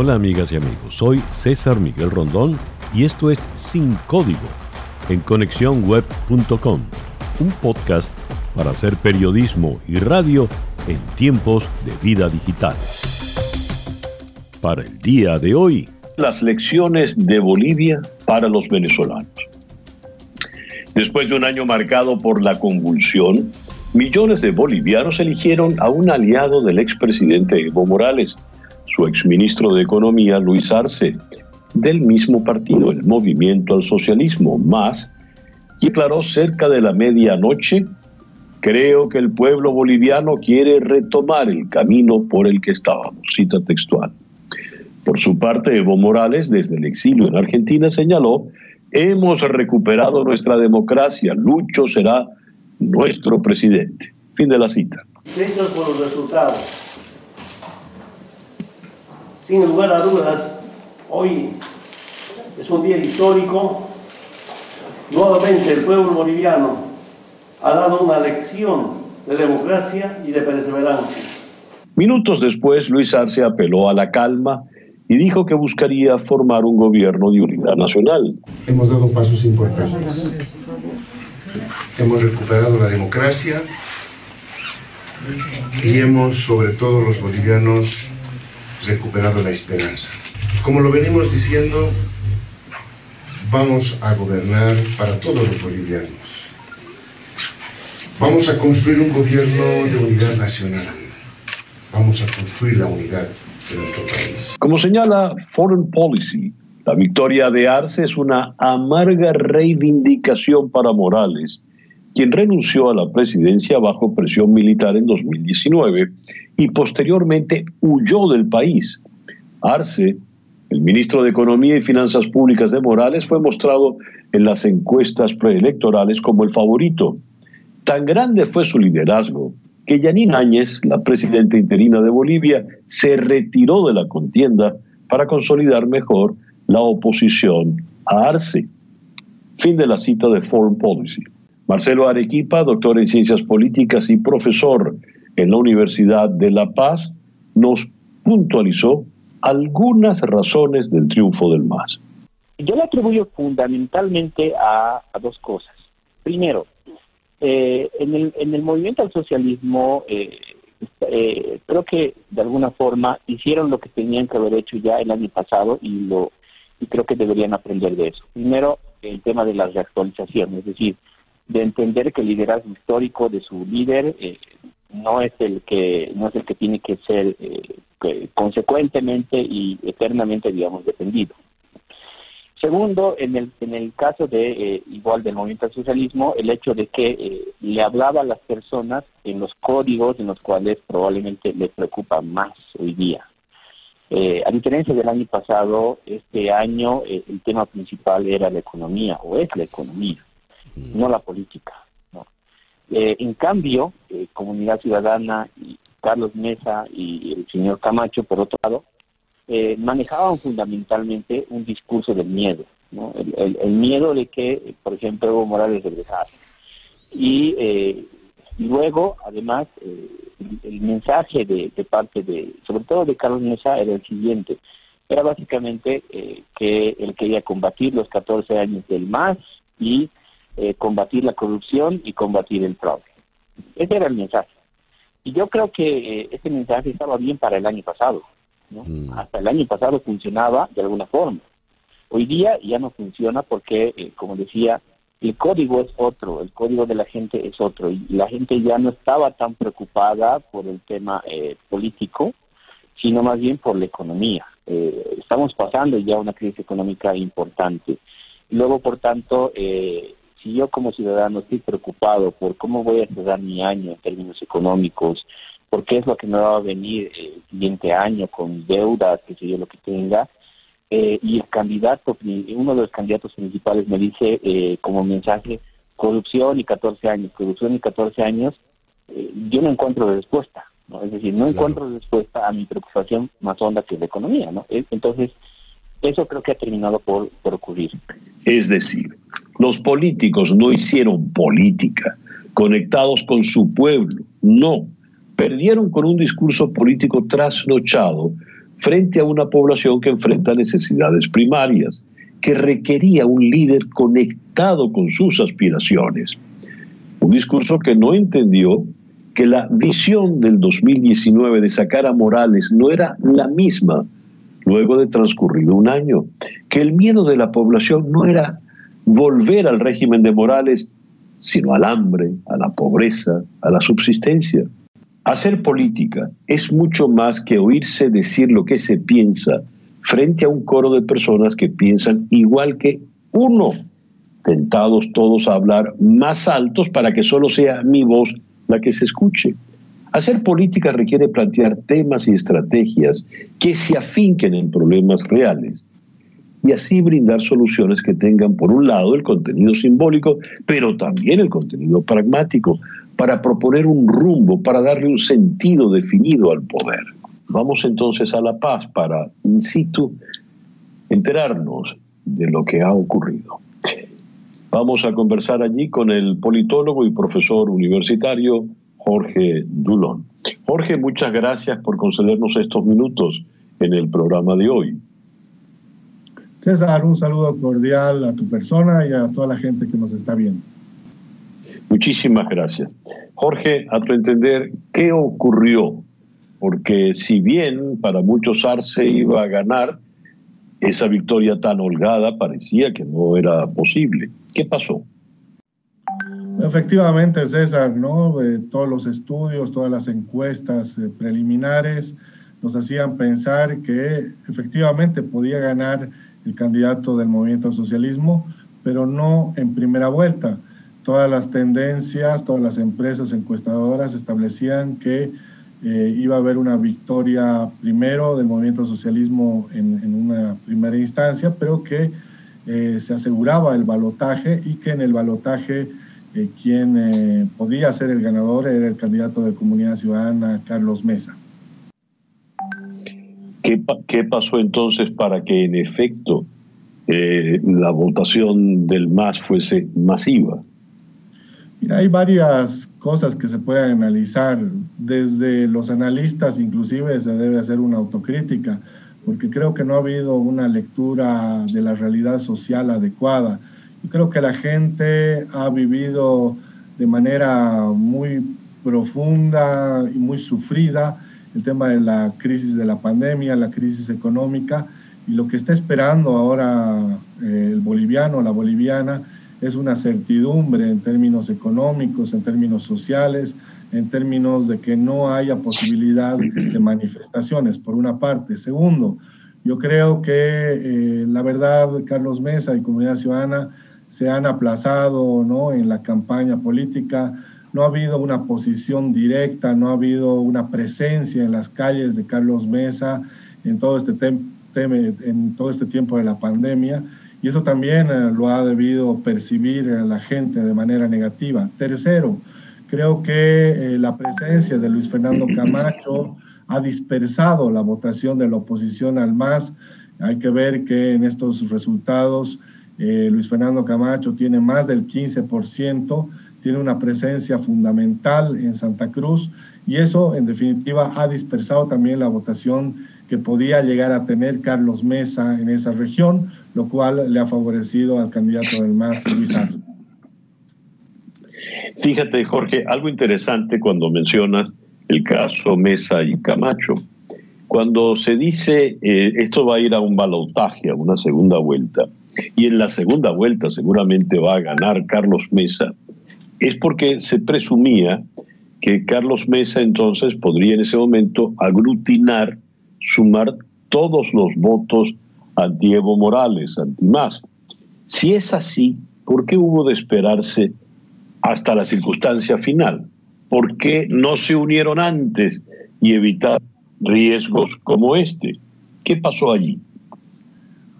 Hola amigas y amigos, soy César Miguel Rondón y esto es Sin Código en conexiónweb.com, un podcast para hacer periodismo y radio en tiempos de vida digital. Para el día de hoy, las lecciones de Bolivia para los venezolanos. Después de un año marcado por la convulsión, millones de bolivianos eligieron a un aliado del expresidente Evo Morales, su exministro de Economía Luis Arce, del mismo partido, el Movimiento al Socialismo, más, declaró cerca de la medianoche, creo que el pueblo boliviano quiere retomar el camino por el que estábamos, cita textual. Por su parte, Evo Morales, desde el exilio en Argentina, señaló, hemos recuperado nuestra democracia, Lucho será nuestro presidente. Fin de la cita. por los resultados. Sin lugar a dudas, Hoy es un día histórico. Nuevamente el pueblo boliviano ha dado una lección de democracia y de perseverancia. Minutos después, Luis Arce apeló a la calma y dijo que buscaría formar un gobierno de unidad nacional. Hemos dado pasos importantes. Hemos recuperado la democracia y hemos, sobre todo los bolivianos, recuperado la esperanza. Como lo venimos diciendo, vamos a gobernar para todos los bolivianos. Vamos a construir un gobierno de unidad nacional. Vamos a construir la unidad de nuestro país. Como señala Foreign Policy, la victoria de Arce es una amarga reivindicación para Morales, quien renunció a la presidencia bajo presión militar en 2019 y posteriormente huyó del país. Arce el ministro de Economía y Finanzas Públicas de Morales fue mostrado en las encuestas preelectorales como el favorito. Tan grande fue su liderazgo que Yanín Áñez, la presidenta interina de Bolivia, se retiró de la contienda para consolidar mejor la oposición a Arce. Fin de la cita de Foreign Policy. Marcelo Arequipa, doctor en Ciencias Políticas y profesor en la Universidad de La Paz, nos puntualizó algunas razones del triunfo del MAS. Yo le atribuyo fundamentalmente a, dos cosas. Primero, eh, en, el, en el movimiento al socialismo, eh, eh, creo que de alguna forma hicieron lo que tenían que haber hecho ya el año pasado y lo y creo que deberían aprender de eso. Primero, el tema de la reactualización, es decir, de entender que el liderazgo histórico de su líder no es el que no es el que tiene que ser eh, consecuentemente y eternamente digamos defendido. Segundo en el en el caso de eh, igual del movimiento al socialismo el hecho de que eh, le hablaba a las personas en los códigos en los cuales probablemente le preocupa más hoy día. A diferencia del año pasado este año el tema principal era la economía o es la economía no la política eh, en cambio, eh, Comunidad Ciudadana y Carlos Mesa y el señor Camacho, por otro lado, eh, manejaban fundamentalmente un discurso del miedo, ¿no? el, miedo de que, por ejemplo, Evo Morales regresara. Y, luego, además, el, mensaje de, parte de, sobre todo de Carlos Mesa, era el siguiente. Era básicamente que él quería combatir los 14 años del MAS y eh, combatir la corrupción y combatir el fraude. Ese era el mensaje. Y yo creo que eh, ese mensaje estaba bien para el año pasado. Mm. Hasta el año pasado funcionaba de alguna forma. Hoy día ya no funciona porque, eh, como decía, el código es otro, el código de la gente es otro. Y la gente ya no estaba tan preocupada por el tema político, sino más bien por la economía. estamos pasando ya una crisis económica importante. Luego, por tanto, eh, si yo como ciudadano estoy preocupado por cómo voy a cerrar mi año en términos económicos, por qué es lo que me va a venir el siguiente año con deudas, qué sé yo, lo que tenga, eh, y el candidato, uno de los candidatos principales me dice eh, como mensaje, corrupción y 14 años, corrupción y 14 años, eh, yo no encuentro respuesta, ¿no? Es decir, no encuentro respuesta a mi preocupación más honda que la economía, ¿no? Entonces, eso creo que ha terminado por, ocurrir. Es decir, los políticos no hicieron política conectados con su pueblo, no. Perdieron con un discurso político trasnochado frente a una población que enfrenta necesidades primarias, que requería un líder conectado con sus aspiraciones. Un discurso que no entendió que la visión del 2019 de sacar a Morales no era la misma luego de transcurrido un año, que el miedo de la población no era volver al régimen de Morales, sino al hambre, a la pobreza, a la subsistencia. Hacer política es mucho más que oírse decir lo que se piensa frente a un coro de personas que piensan igual que uno, tentados todos a hablar más altos para que solo sea mi voz la que se escuche. Hacer política requiere plantear temas y estrategias que se afinquen en problemas reales y así brindar soluciones que tengan, por un lado, el contenido simbólico, pero también el contenido pragmático, para proponer un rumbo, para darle un sentido definido al poder. Vamos entonces a La Paz para, in situ, enterarnos de lo que ha ocurrido. Vamos a conversar allí con el politólogo y profesor universitario Jorge Dulón. Jorge, muchas gracias por concedernos estos minutos en el programa de hoy. César, un saludo cordial a tu persona y a toda la gente que nos está viendo. Muchísimas gracias. Jorge, a tu entender, ¿qué ocurrió? Porque si bien para muchos Arce iba a ganar, esa victoria tan holgada parecía que no era posible. ¿Qué pasó? Efectivamente, César, ¿no? Eh, todos los estudios, todas las encuestas eh, preliminares nos hacían pensar que efectivamente podía ganar el candidato del movimiento al socialismo, pero no en primera vuelta. Todas las tendencias, todas las empresas encuestadoras establecían que eh, iba a haber una victoria primero del movimiento al socialismo en, en una primera instancia, pero que se aseguraba el balotaje y que en el balotaje eh, quien eh, podía ser el ganador era el candidato de Comunidad Ciudadana, Carlos Mesa. ¿Qué, qué pasó entonces para que en efecto la votación del MAS fuese masiva? Mira, hay varias cosas que se pueden analizar. Desde los analistas inclusive se debe hacer una autocrítica porque creo que no ha habido una lectura de la realidad social adecuada. Yo creo que la gente ha vivido de manera muy profunda y muy sufrida el tema de la crisis de la pandemia, la crisis económica, y lo que está esperando ahora eh, el boliviano, la boliviana, es una certidumbre en términos económicos, en términos sociales, en términos de que no haya posibilidad de manifestaciones, por una parte. Segundo, yo creo que eh, la verdad, Carlos Mesa y Comunidad Ciudadana se han aplazado ¿no? en la campaña política, no ha habido una posición directa, no ha habido una presencia en las calles de Carlos Mesa en todo este, en todo este tiempo de la pandemia. Y eso también eh, lo ha debido percibir la gente de manera negativa. Tercero, Creo que eh, la presencia de Luis Fernando Camacho ha dispersado la votación de la oposición al MAS. Hay que ver que en estos resultados eh, Luis Fernando Camacho tiene más del 15%, tiene una presencia fundamental en Santa Cruz y eso en definitiva ha dispersado también la votación que podía llegar a tener Carlos Mesa en esa región, lo cual le ha favorecido al candidato del MAS, Luis Arce. Fíjate, Jorge, algo interesante cuando mencionas el caso Mesa y Camacho. Cuando se dice eh, esto va a ir a un balotaje, a una segunda vuelta, y en la segunda vuelta seguramente va a ganar Carlos Mesa, es porque se presumía que Carlos Mesa entonces podría en ese momento aglutinar, sumar todos los votos anti Evo Morales, anti más. Si es así, ¿por qué hubo de esperarse hasta la circunstancia final. ¿Por qué no se unieron antes y evitar riesgos como este? ¿Qué pasó allí?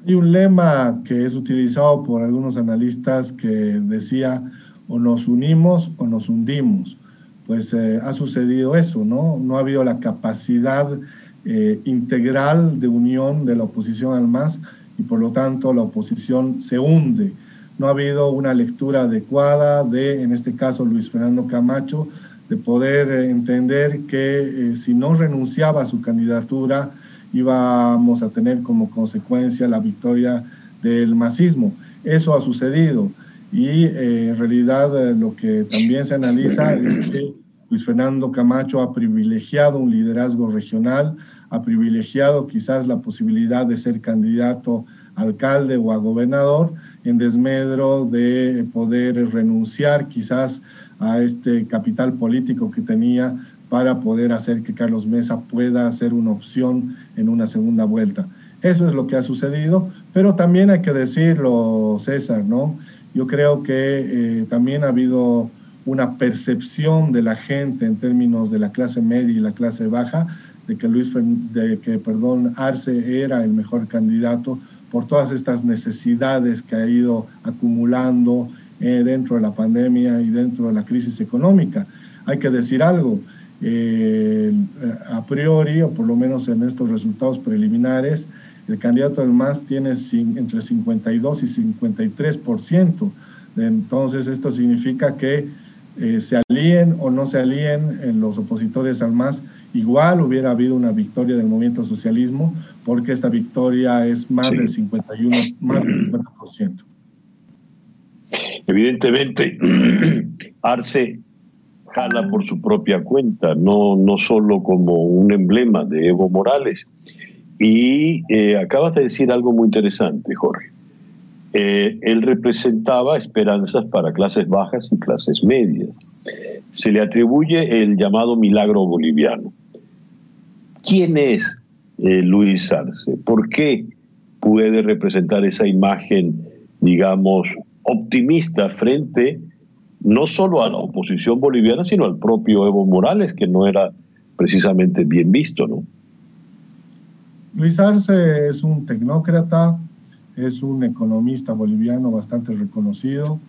Hay un lema que es utilizado por algunos analistas que decía o nos unimos o nos hundimos. Pues eh, ha sucedido eso, ¿no? No ha habido la capacidad eh, integral de unión de la oposición al MAS y por lo tanto la oposición se hunde no ha habido una lectura adecuada de, en este caso, Luis Fernando Camacho, de poder eh, entender que eh, si no renunciaba a su candidatura íbamos a tener como consecuencia la victoria del masismo. Eso ha sucedido y eh, en realidad eh, lo que también se analiza es que Luis Fernando Camacho ha privilegiado un liderazgo regional, ha privilegiado quizás la posibilidad de ser candidato a alcalde o a gobernador en desmedro de poder renunciar quizás a este capital político que tenía para poder hacer que Carlos Mesa pueda ser una opción en una segunda vuelta. Eso es lo que ha sucedido, pero también hay que decirlo, César, ¿no? Yo creo que eh, también ha habido una percepción de la gente en términos de la clase media y la clase baja de que Luis de que perdón Arce era el mejor candidato por todas estas necesidades que ha ido acumulando eh, dentro de la pandemia y dentro de la crisis económica. Hay que decir algo, eh, a priori, o por lo menos en estos resultados preliminares, el candidato del MAS tiene entre 52 y 53%. Entonces, esto significa que eh, se alíen o no se alíen en los opositores al MAS, igual hubiera habido una victoria del movimiento socialismo, porque esta victoria es más del 51, más del 50%. Evidentemente, Arce jala por su propia cuenta, no, no solo como un emblema de Evo Morales. Y eh, acabas de decir algo muy interesante, Jorge. Eh, él representaba esperanzas para clases bajas y clases medias. Se le atribuye el llamado milagro boliviano. ¿Quién es eh, Luis Arce? ¿Por qué puede representar esa imagen, digamos, optimista frente no solo a la oposición boliviana, sino al propio Evo Morales, que no era precisamente bien visto, ¿no? Luis Arce es un tecnócrata, es un economista boliviano bastante reconocido,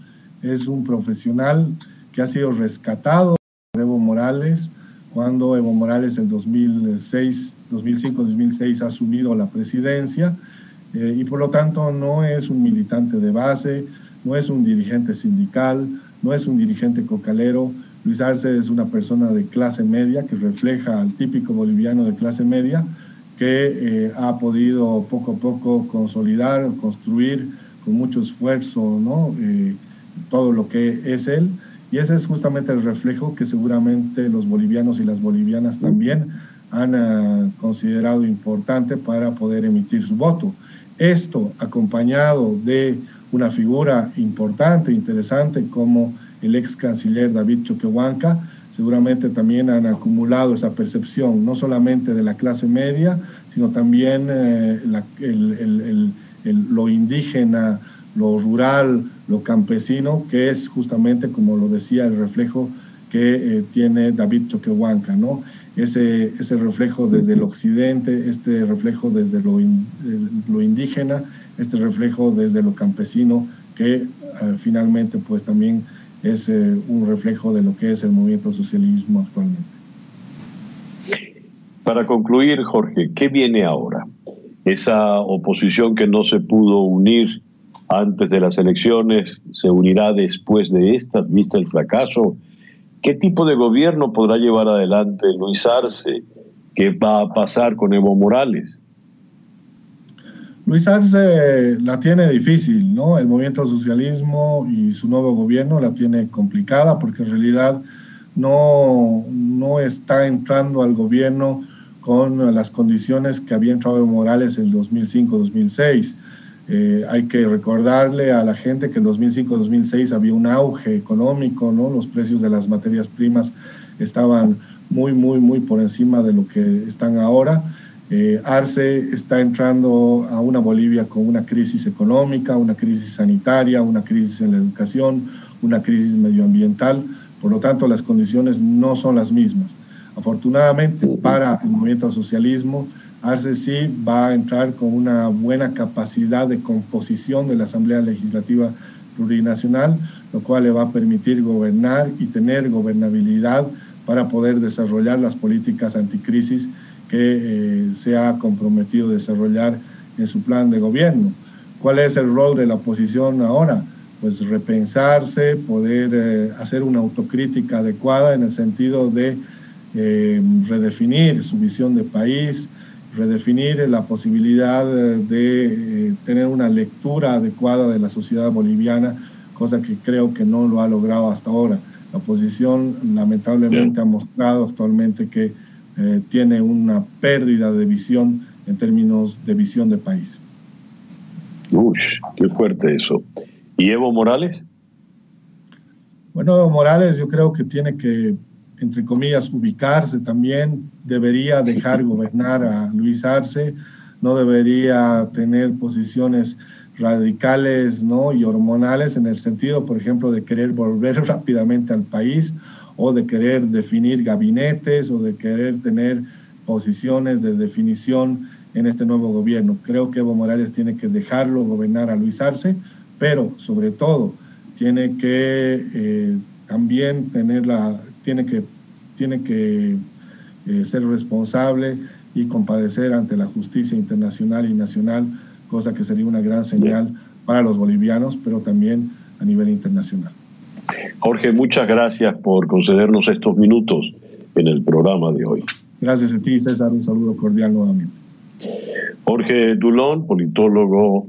es un profesional que ha sido rescatado por Evo Morales cuando Evo Morales en 2006, 2005-2006 ha asumido la presidencia eh, y por lo tanto no es un militante de base, no es un dirigente sindical, no es un dirigente cocalero. Luis Arce es una persona de clase media que refleja al típico boliviano de clase media que eh, ha podido poco a poco consolidar, construir con mucho esfuerzo ¿no? Eh, todo lo que es él. Y ese es justamente el reflejo que seguramente los bolivianos y las bolivianas también han eh, considerado importante para poder emitir su voto. Esto acompañado de una figura importante, interesante, como el ex canciller David Choquehuanca, seguramente también han acumulado esa percepción, no solamente de la clase media, sino también eh, lo indígena, lo rural, lo campesino, que es justamente, como lo decía, el reflejo que eh, tiene David Choquehuanca, ¿no? Ese, ese reflejo desde el occidente, este reflejo desde lo, lo indígena, este reflejo desde lo campesino, que eh, finalmente pues también es eh, un reflejo de lo que es el movimiento socialismo actualmente. Para concluir, Jorge, ¿qué viene ahora? Esa oposición que no se pudo unir antes de las elecciones se unirá después de estas, vista el fracaso. ¿Qué tipo de gobierno podrá llevar adelante Luis Arce? ¿Qué va a pasar con Evo Morales? Luis Arce la tiene difícil, ¿no? El movimiento socialismo y su nuevo gobierno la tiene complicada porque en realidad no, no está entrando al gobierno con las condiciones que había entrado Morales en 2005-2006. Eh, hay que recordarle a la gente que en 2005-2006 había un auge económico, ¿no? Los precios de las materias primas estaban muy, muy, muy por encima de lo que están ahora eh, Arce está entrando a una Bolivia con una crisis económica, una crisis sanitaria, una crisis en la educación, una crisis medioambiental. Por lo tanto, las condiciones no son las mismas. Afortunadamente para el movimiento socialismo, Arce sí va a entrar con una buena capacidad de composición de la Asamblea Legislativa Plurinacional, lo cual le va a permitir gobernar y tener gobernabilidad para poder desarrollar las políticas anticrisis que eh, se ha comprometido a desarrollar en su plan de gobierno. ¿Cuál es el rol de la oposición ahora? Pues repensarse, poder eh, hacer una autocrítica adecuada en el sentido de eh, redefinir su visión de país, redefinir la posibilidad de tener una lectura adecuada de la sociedad boliviana, cosa que creo que no lo ha logrado hasta ahora. La oposición lamentablemente ha mostrado actualmente que tiene una pérdida de visión en términos de visión de país. Uy, qué fuerte eso. ¿Y Evo Morales? Bueno, Evo Morales yo creo que tiene que, entre comillas, ubicarse también, debería dejar gobernar a Luis Arce, no debería tener posiciones radicales ¿no? y hormonales en el sentido, por ejemplo, de querer volver rápidamente al país o de querer definir gabinetes o de querer tener posiciones de definición en este nuevo gobierno. Creo que Evo Morales tiene que dejarlo gobernar a Luis Arce, pero sobre todo tiene que eh, también tener la, tiene que, tiene que eh, ser responsable y compadecer ante la justicia internacional y nacional, cosa que sería una gran señal para los bolivianos, pero también a nivel internacional. Jorge, muchas gracias por concedernos estos minutos en el programa de hoy. Gracias a ti, César. Un saludo cordial nuevamente. Jorge Dulón, politólogo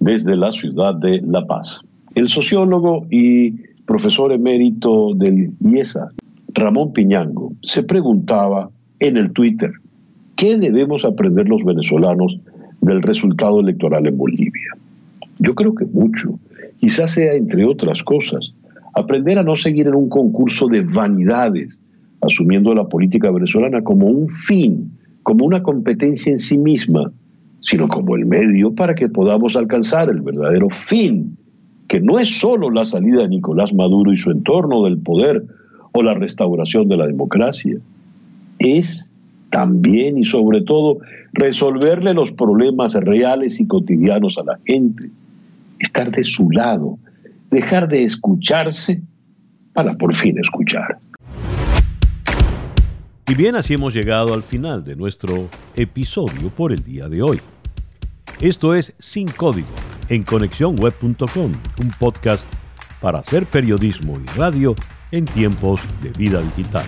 desde la ciudad de La Paz. El sociólogo y profesor emérito del IESA, Ramón Piñango, se preguntaba en el Twitter, ¿qué debemos aprender los venezolanos del resultado electoral en Bolivia? Yo creo que mucho, quizás sea entre otras cosas, aprender a no seguir en un concurso de vanidades, asumiendo la política venezolana como un fin como una competencia en sí misma, sino como el medio para que podamos alcanzar el verdadero fin, que no es solo la salida de Nicolás Maduro y su entorno del poder o la restauración de la democracia, es también y sobre todo resolverle los problemas reales y cotidianos a la gente, estar de su lado, dejar de escucharse para por fin escuchar. Y bien, así hemos llegado al final de nuestro episodio por el día de hoy. Esto es Sin Código en conexiónweb.com, un podcast para hacer periodismo y radio en tiempos de vida digital.